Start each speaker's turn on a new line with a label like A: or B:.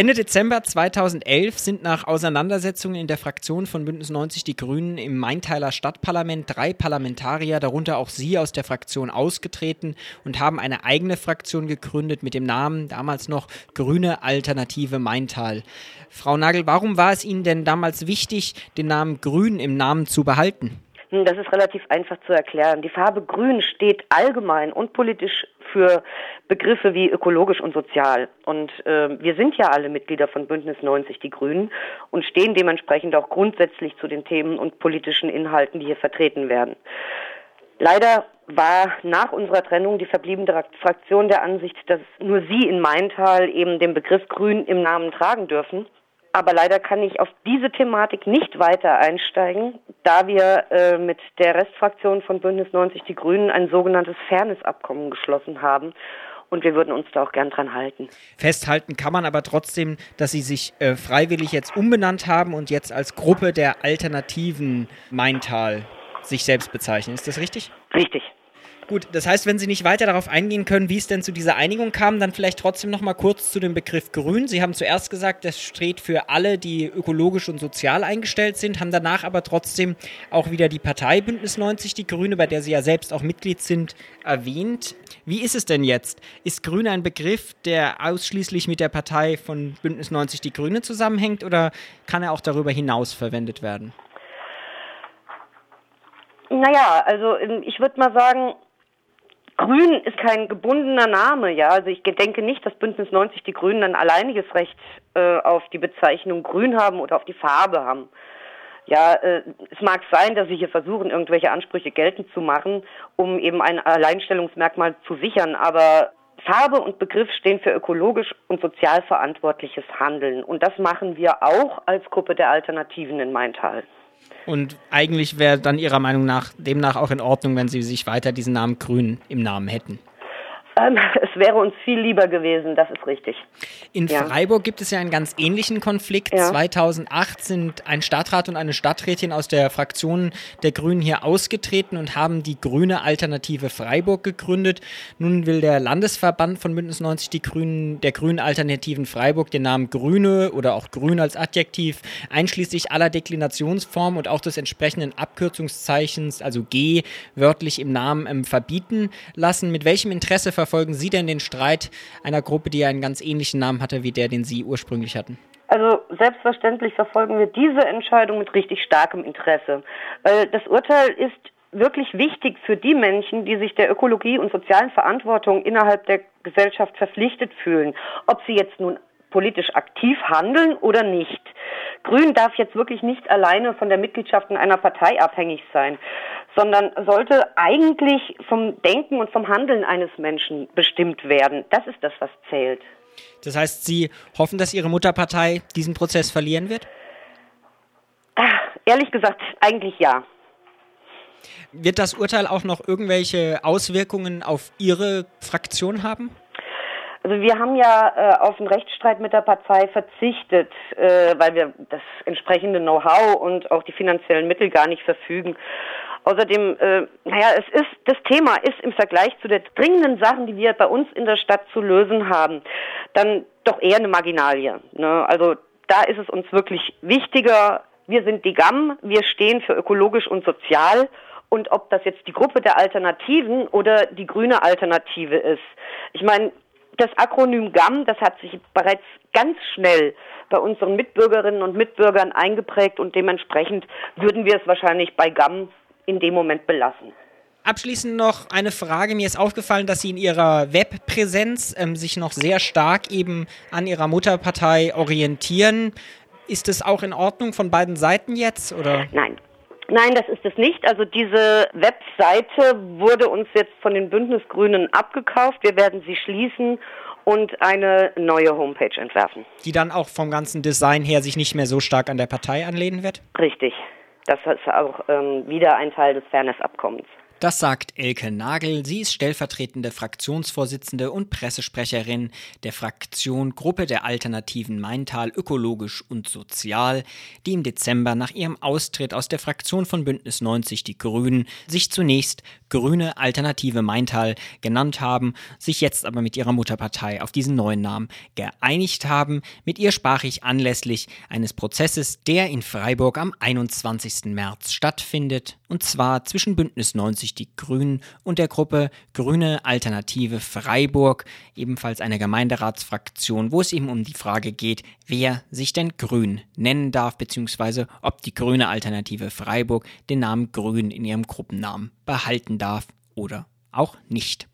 A: Ende Dezember 2011 sind nach Auseinandersetzungen in der Fraktion von Bündnis 90 Die Grünen im Maintaler Stadtparlament drei Parlamentarier, darunter auch Sie, aus der Fraktion ausgetreten und haben eine eigene Fraktion gegründet mit dem Namen damals noch Grüne Alternative Maintal. Frau Nagel, warum war es Ihnen denn damals wichtig, den Namen Grün im Namen zu behalten?
B: Hm, das ist relativ einfach zu erklären. Die Farbe Grün steht allgemein und politisch für Begriffe wie ökologisch und sozial. Und äh, wir sind ja alle Mitglieder von Bündnis 90 Die Grünen und stehen dementsprechend auch grundsätzlich zu den Themen und politischen Inhalten, die hier vertreten werden. Leider war nach unserer Trennung die verbliebene Fraktion der Ansicht, dass nur sie in Maintal eben den Begriff Grün im Namen tragen dürfen. Aber leider kann ich auf diese Thematik nicht weiter einsteigen, da wir äh, mit der Restfraktion von Bündnis 90 Die Grünen ein sogenanntes Fairnessabkommen geschlossen haben. Und wir würden uns da auch gern dran halten.
A: Festhalten kann man aber trotzdem, dass Sie sich äh, freiwillig jetzt umbenannt haben und jetzt als Gruppe der Alternativen Maintal sich selbst bezeichnen. Ist das richtig?
B: Richtig.
A: Gut, das heißt, wenn Sie nicht weiter darauf eingehen können, wie es denn zu dieser Einigung kam, dann vielleicht trotzdem noch mal kurz zu dem Begriff Grün. Sie haben zuerst gesagt, das steht für alle, die ökologisch und sozial eingestellt sind, haben danach aber trotzdem auch wieder die Partei Bündnis 90 Die Grüne, bei der Sie ja selbst auch Mitglied sind, erwähnt. Wie ist es denn jetzt? Ist Grün ein Begriff, der ausschließlich mit der Partei von Bündnis 90 Die Grüne zusammenhängt oder kann er auch darüber hinaus verwendet werden?
B: Naja, also ähm, ich würde mal sagen, Grün ist kein gebundener Name, ja. Also ich denke nicht, dass Bündnis 90 die Grünen ein alleiniges Recht äh, auf die Bezeichnung Grün haben oder auf die Farbe haben. Ja, äh, es mag sein, dass sie hier versuchen, irgendwelche Ansprüche geltend zu machen, um eben ein Alleinstellungsmerkmal zu sichern, aber Farbe und Begriff stehen für ökologisch und sozial verantwortliches Handeln. Und das machen wir auch als Gruppe der Alternativen in Maintal.
A: Und eigentlich wäre dann Ihrer Meinung nach demnach auch in Ordnung, wenn Sie sich weiter diesen Namen Grün im Namen hätten.
B: Ähm, es wäre uns viel lieber gewesen, das ist richtig.
A: In ja. Freiburg gibt es ja einen ganz ähnlichen Konflikt. Ja. 2008 sind ein Stadtrat und eine Stadträtin aus der Fraktion der Grünen hier ausgetreten und haben die Grüne Alternative Freiburg gegründet. Nun will der Landesverband von Bündnis 90 die Grünen, der Grünen Alternativen Freiburg den Namen Grüne oder auch Grün als Adjektiv einschließlich aller Deklinationsformen und auch des entsprechenden Abkürzungszeichens, also G, wörtlich im Namen ähm, verbieten lassen. Mit welchem Interesse verfolgen Sie denn den Streit einer Gruppe, die einen ganz ähnlichen Namen hatte wie der, den Sie ursprünglich hatten?
B: Also selbstverständlich verfolgen wir diese Entscheidung mit richtig starkem Interesse. Das Urteil ist wirklich wichtig für die Menschen, die sich der Ökologie und sozialen Verantwortung innerhalb der Gesellschaft verpflichtet fühlen. Ob sie jetzt nun politisch aktiv handeln oder nicht. Grün darf jetzt wirklich nicht alleine von der Mitgliedschaft in einer Partei abhängig sein sondern sollte eigentlich vom Denken und vom Handeln eines Menschen bestimmt werden. Das ist das, was zählt.
A: Das heißt, Sie hoffen, dass Ihre Mutterpartei diesen Prozess verlieren wird?
B: Ach, ehrlich gesagt, eigentlich ja.
A: Wird das Urteil auch noch irgendwelche Auswirkungen auf Ihre Fraktion haben?
B: Also wir haben ja äh, auf einen Rechtsstreit mit der Partei verzichtet, äh, weil wir das entsprechende Know-how und auch die finanziellen Mittel gar nicht verfügen. Außerdem, äh, naja, es ist, das Thema ist im Vergleich zu den dringenden Sachen, die wir bei uns in der Stadt zu lösen haben, dann doch eher eine Marginalie. Ne? Also da ist es uns wirklich wichtiger, wir sind die GAM, wir stehen für ökologisch und sozial und ob das jetzt die Gruppe der Alternativen oder die grüne Alternative ist. Ich meine, das Akronym GAM, das hat sich bereits ganz schnell bei unseren Mitbürgerinnen und Mitbürgern eingeprägt und dementsprechend würden wir es wahrscheinlich bei GAM in dem Moment belassen.
A: Abschließend noch eine Frage. Mir ist aufgefallen, dass Sie in Ihrer Webpräsenz ähm, sich noch sehr stark eben an Ihrer Mutterpartei orientieren. Ist es auch in Ordnung von beiden Seiten jetzt? Oder?
B: Nein. Nein, das ist es nicht. Also diese Webseite wurde uns jetzt von den Bündnisgrünen abgekauft. Wir werden sie schließen und eine neue Homepage entwerfen.
A: Die dann auch vom ganzen Design her sich nicht mehr so stark an der Partei anlehnen wird?
B: Richtig. Das ist auch ähm, wieder ein Teil des Fairness-Abkommens.
A: Das sagt Elke Nagel. Sie ist stellvertretende Fraktionsvorsitzende und Pressesprecherin der Fraktion Gruppe der Alternativen Maintal Ökologisch und Sozial, die im Dezember nach ihrem Austritt aus der Fraktion von Bündnis 90 Die Grünen sich zunächst Grüne Alternative Maintal genannt haben, sich jetzt aber mit ihrer Mutterpartei auf diesen neuen Namen geeinigt haben. Mit ihr sprach ich anlässlich eines Prozesses, der in Freiburg am 21. März stattfindet, und zwar zwischen Bündnis 90 durch die Grünen und der Gruppe Grüne Alternative Freiburg, ebenfalls eine Gemeinderatsfraktion, wo es eben um die Frage geht, wer sich denn Grün nennen darf, beziehungsweise ob die Grüne Alternative Freiburg den Namen Grün in ihrem Gruppennamen behalten darf oder auch nicht.